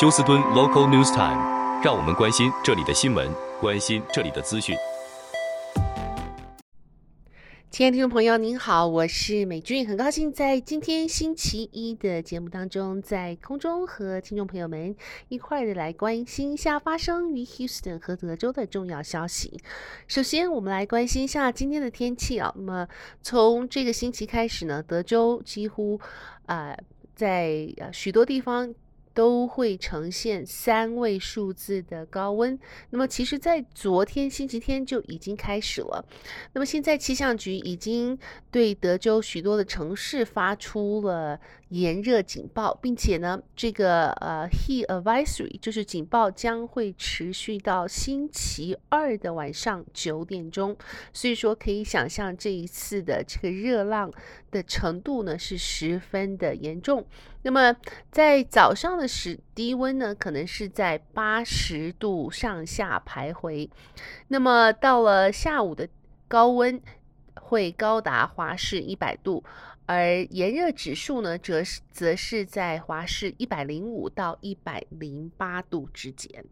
休斯敦 Local News Time，让我们关心这里的新闻，关心这里的资讯。亲爱的听众朋友，您好，我是美君，很高兴在今天星期一的节目当中，在空中和听众朋友们一块的来关心一下发生于 Houston 和德州的重要消息。首先，我们来关心一下今天的天气啊。那么，从这个星期开始呢，德州几乎啊、在许多地方。都会呈现三位数字的高温。那么，其实，在昨天星期天就已经开始了。那么，现在气象局已经对德州许多的城市发出了炎热警报，并且呢，这个呃 heat advisory 就是警报将会持续到星期二的晚上九点钟。所以说，可以想象这一次的这个热浪的程度呢是十分的严重。那么，在早上的时低温呢，可能是在八十度上下徘徊。那么到了下午的高温会高达华氏一百度，而炎热指数呢，则是则是在华氏一百零五到一百零八度之间。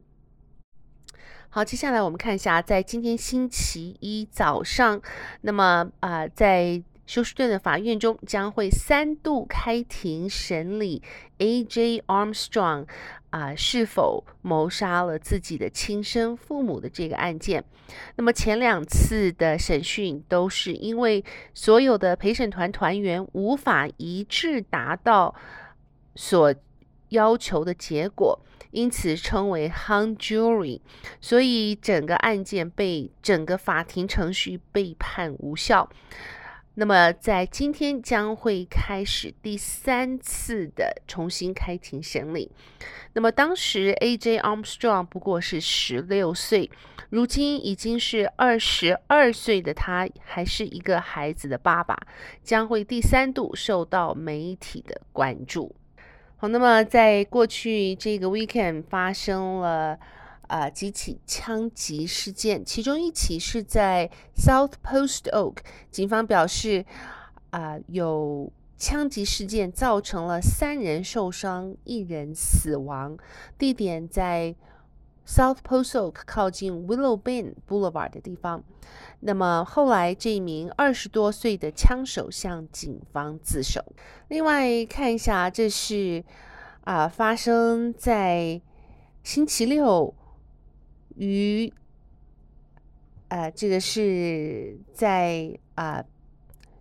好，接下来我们看一下，在今天星期一早上，那么啊、在休斯顿的法院中将会三度开庭审理 A.J. Armstrong 啊、是否谋杀了自己的亲生父母的这个案件。那么前两次的审讯都是因为所有的陪审团团员无法一致达到所要求的结果，因此称为 hung jury，所以整个案件被整个法庭程序被判无效。那么，在今天将会开始第三次的重新开庭审理。那么，当时 A.J. Armstrong 不过是十六岁，如今已经是二十二岁的他，还是一个孩子的爸爸，将会第三度受到媒体的关注。好，那么在过去这个 weekend 发生了。啊，几起枪击事件，其中一起是在 South Post Oak，警方表示，啊，有枪击事件造成了三人受伤，一人死亡，地点在 South Post Oak 靠近 Willow Bend Boulevard 的地方。那么后来，这一名二十多岁的枪手向警方自首。另外看一下，这是啊，发生在星期六。于，呃，这个是在啊、呃、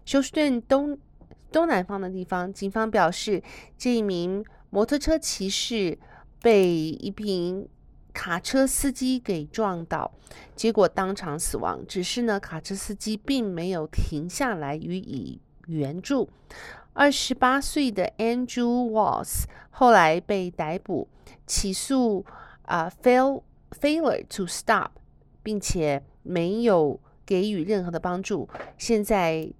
休斯顿东东南方的地方，警方表示，这一名摩托车骑士被一名卡车司机给撞倒，结果当场死亡。只是呢，卡车司机并没有停下来予以援助。二十八岁的 Andrew Walls 后来被逮捕，起诉啊 fail。Failure to stop，并且没有给予任何的帮助。现在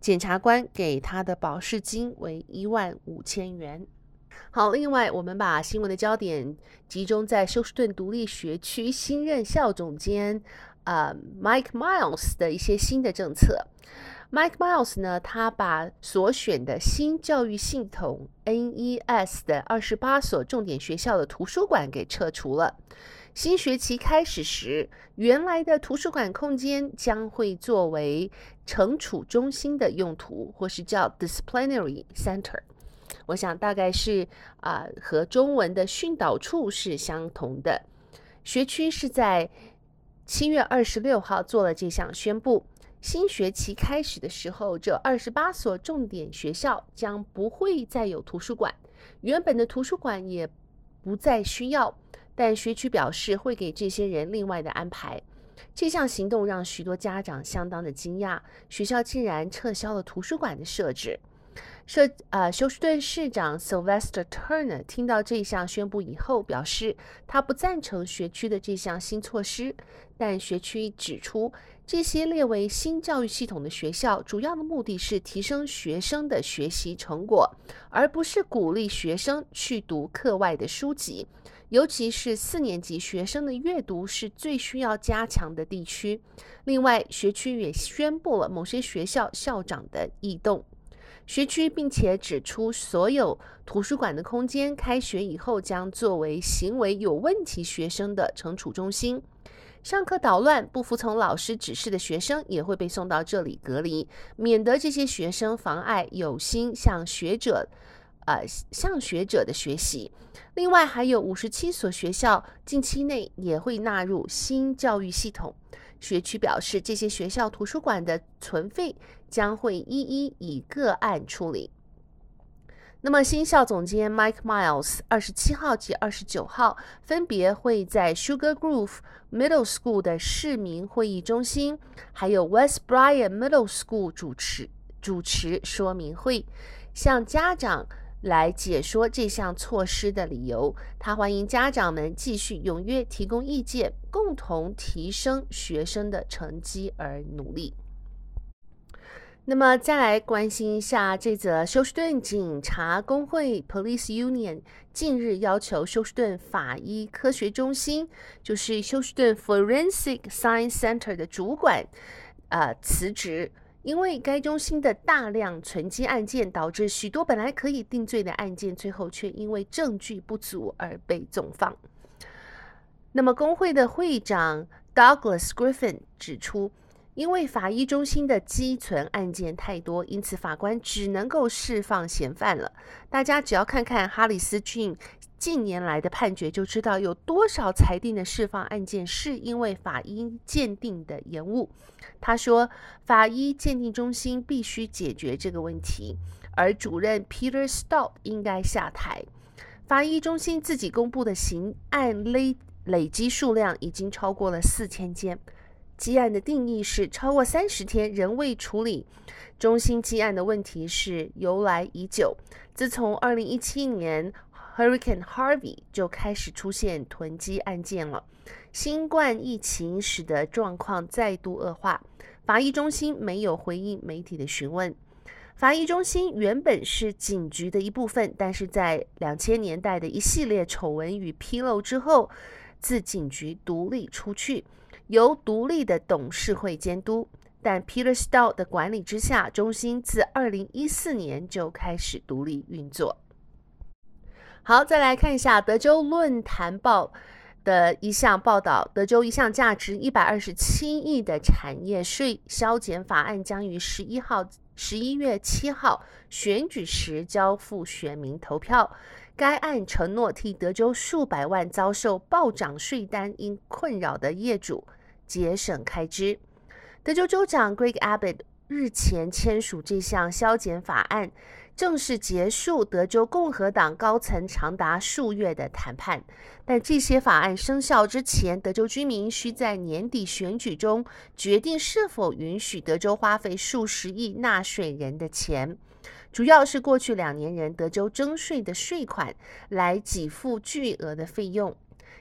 检察官给他的保释金为一万五千元。好，另外我们把新闻的焦点集中在休斯顿独立学区新任校总监啊、呃、Mike Miles 的一些新的政策。Mike Miles 呢，他把所选的新教育系统 NES 的二十八所重点学校的图书馆给撤除了。新学期开始时，原来的图书馆空间将会作为惩处中心的用途，或是叫 Disciplinary Center。我想大概是啊、和中文的训导处是相同的。学区是在七月二十六号做了这项宣布。新学期开始的时候，这二十八所重点学校将不会再有图书馆，原本的图书馆也不再需要。但学区表示会给这些人另外的安排。这项行动让许多家长相当的惊讶，学校竟然撤销了图书馆的设置。设呃，休斯顿市长 Sylvester Turner 听到这项宣布以后，表示他不赞成学区的这项新措施，但学区指出。这些列为新教育系统的学校，主要的目的是提升学生的学习成果，而不是鼓励学生去读课外的书籍。尤其是四年级学生的阅读是最需要加强的地区。另外，学区也宣布了某些学校校长的异动。学区，并且指出所有图书馆的空间开学以后将作为行为有问题学生的惩处中心。上课捣乱、不服从老师指示的学生也会被送到这里隔离，免得这些学生妨碍有心向学者。呃，向学者的学习。另外，还有五十七所学校近期内也会纳入新教育系统。学区表示，这些学校图书馆的存废将会一一以个案处理。那么，新校总监 Mike Miles 二十七号及二十九号分别会在 Sugar Grove Middle School 的市民会议中心，还有 West Bryan Middle School 主持主持说明会，向家长。来解说这项措施的理由。他欢迎家长们继续踊跃提供意见，共同提升学生的成绩而努力。那么，再来关心一下这则休斯顿警察工会 （Police Union） 近日要求休斯顿法医科学中心，就是休斯顿 Forensic Science Center 的主管，呃，辞职。因为该中心的大量存积案件，导致许多本来可以定罪的案件，最后却因为证据不足而被总放。那么，工会的会长 Douglas Griffin 指出，因为法医中心的积存案件太多，因此法官只能够释放嫌犯了。大家只要看看哈里斯郡。近年来的判决就知道有多少裁定的释放案件是因为法医鉴定的延误。他说，法医鉴定中心必须解决这个问题，而主任 Peter Stout 应该下台。法医中心自己公布的刑案累累积数量已经超过了四千件，积案的定义是超过三十天仍未处理。中心积案的问题是由来已久，自从二零一七年。Hurricane Harvey 就开始出现囤积案件了。新冠疫情使得状况再度恶化。法医中心没有回应媒体的询问。法医中心原本是警局的一部分，但是在两千年代的一系列丑闻与披露之后，自警局独立出去，由独立的董事会监督。但 Peter Stout 的管理之下，中心自二零一四年就开始独立运作。好，再来看一下德州论坛报的一项报道，德州一项价值一百二十七亿的产业税削减法案将于十一号十一月七号选举时交付选民投票。该案承诺替德州数百万遭受暴涨税单因困扰的业主节省开支。德州州长 Greg Abbott 日前签署这项削减法案。正式结束德州共和党高层长达数月的谈判，但这些法案生效之前，德州居民需在年底选举中决定是否允许德州花费数十亿纳税人的钱，主要是过去两年人德州征税的税款来给付巨额的费用。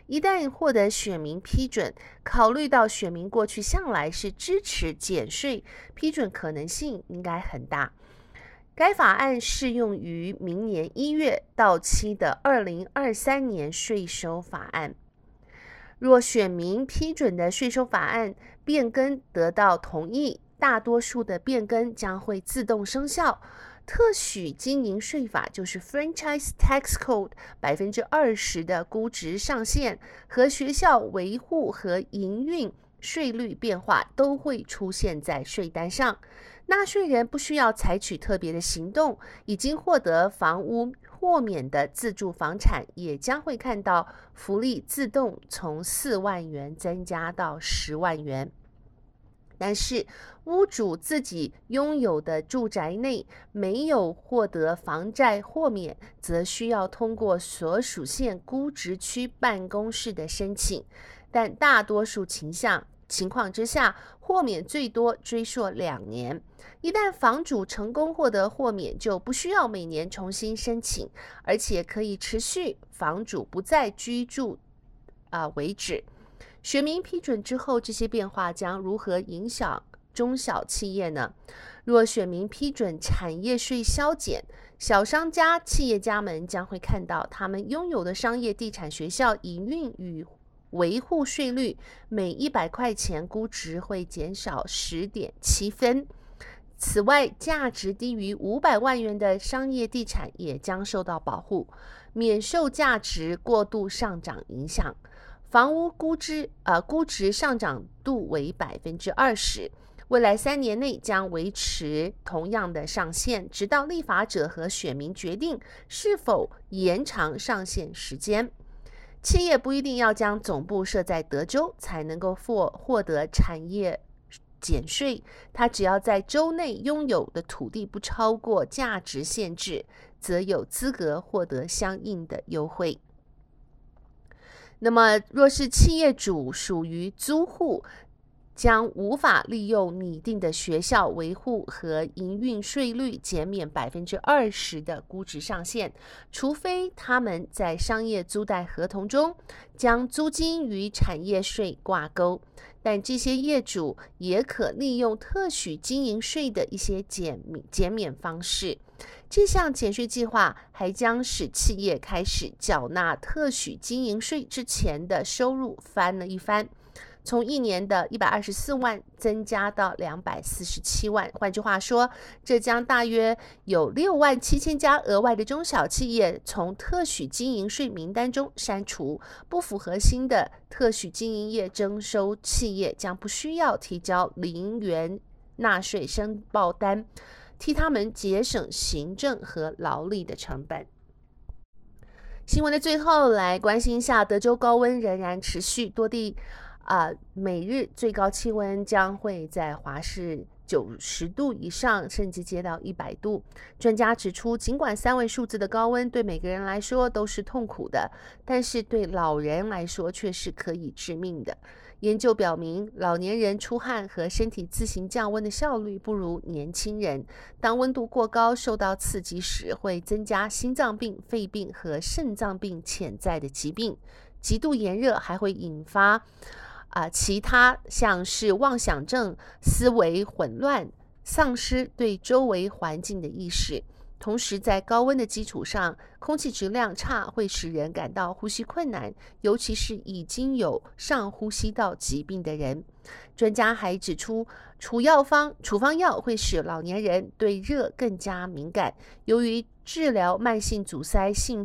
一旦获得选民批准，考虑到选民过去向来是支持减税，批准可能性应该很大。该法案适用于明年一月到期的二零二三年税收法案。若选民批准的税收法案变更得到同意，大多数的变更将会自动生效。特许经营税法就是 Franchise Tax Code 百分之二十的估值上限和学校维护和营运税率变化都会出现在税单上。纳税人不需要采取特别的行动，已经获得房屋豁免的自住房产也将会看到福利自动从四万元增加到十万元。但是，屋主自己拥有的住宅内没有获得房债豁免，则需要通过所属县估值区办公室的申请，但大多数倾向。情况之下，豁免最多追溯两年。一旦房主成功获得豁免，就不需要每年重新申请，而且可以持续房主不再居住啊、为止。选民批准之后，这些变化将如何影响中小企业呢？若选民批准产业税削减，小商家、企业家们将会看到他们拥有的商业地产、学校营运与。维护税率每一百块钱估值会减少十点七分，此外，价值低于五百万元的商业地产也将受到保护，免受价值过度上涨影响。房屋估值呃估值上涨度为百分之二十，未来三年内将维持同样的上限，直到立法者和选民决定是否延长上限时间。企业不一定要将总部设在德州才能够获获得产业减税，他只要在州内拥有的土地不超过价值限制，则有资格获得相应的优惠。那么，若是企业主属于租户，将无法利用拟定的学校维护和营运税率减免百分之二十的估值上限，除非他们在商业租贷合同中将租金与产业税挂钩。但这些业主也可利用特许经营税的一些减免减免方式。这项减税计划还将使企业开始缴纳特许经营税之前的收入翻了一番。从一年的一百二十四万增加到两百四十七万，换句话说，浙江大约有六万七千家额外的中小企业从特许经营税名单中删除，不符合新的特许经营业征收企业将不需要提交零元纳税申报单，替他们节省行政和劳力的成本。新闻的最后，来关心一下德州高温仍然持续，多地。啊，每日最高气温将会在华氏九十度以上，甚至接到一百度。专家指出，尽管三位数字的高温对每个人来说都是痛苦的，但是对老人来说却是可以致命的。研究表明，老年人出汗和身体自行降温的效率不如年轻人。当温度过高受到刺激时，会增加心脏病、肺病和肾脏病潜在的疾病。极度炎热还会引发。啊，其他像是妄想症、思维混乱、丧失对周围环境的意识。同时，在高温的基础上，空气质量差会使人感到呼吸困难，尤其是已经有上呼吸道疾病的人。专家还指出，处药方处方药会使老年人对热更加敏感。由于治疗慢性阻塞性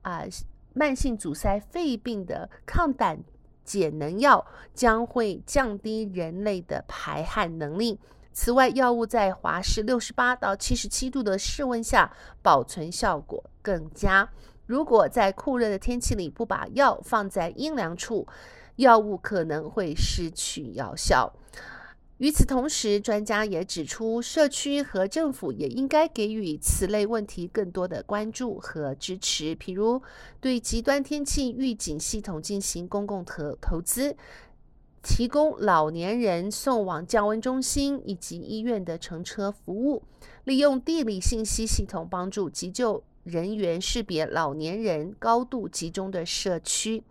啊慢性阻塞肺病的抗胆。解能药将会降低人类的排汗能力。此外，药物在华氏六十八到七十七度的室温下保存效果更佳。如果在酷热的天气里不把药放在阴凉处，药物可能会失去药效。与此同时，专家也指出，社区和政府也应该给予此类问题更多的关注和支持，譬如对极端天气预警系统进行公共投投资，提供老年人送往降温中心以及医院的乘车服务，利用地理信息系统帮助急救人员识别老年人高度集中的社区。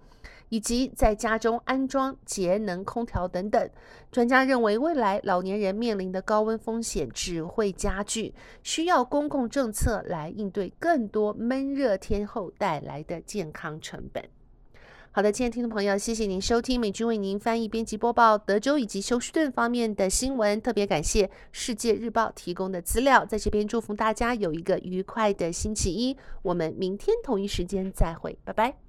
以及在家中安装节能空调等等，专家认为未来老年人面临的高温风险只会加剧，需要公共政策来应对更多闷热天后带来的健康成本。好的，亲爱的听众朋友，谢谢您收听美君为您翻译、编辑、播报德州以及休斯顿方面的新闻，特别感谢世界日报提供的资料，在这边祝福大家有一个愉快的星期一，我们明天同一时间再会，拜拜。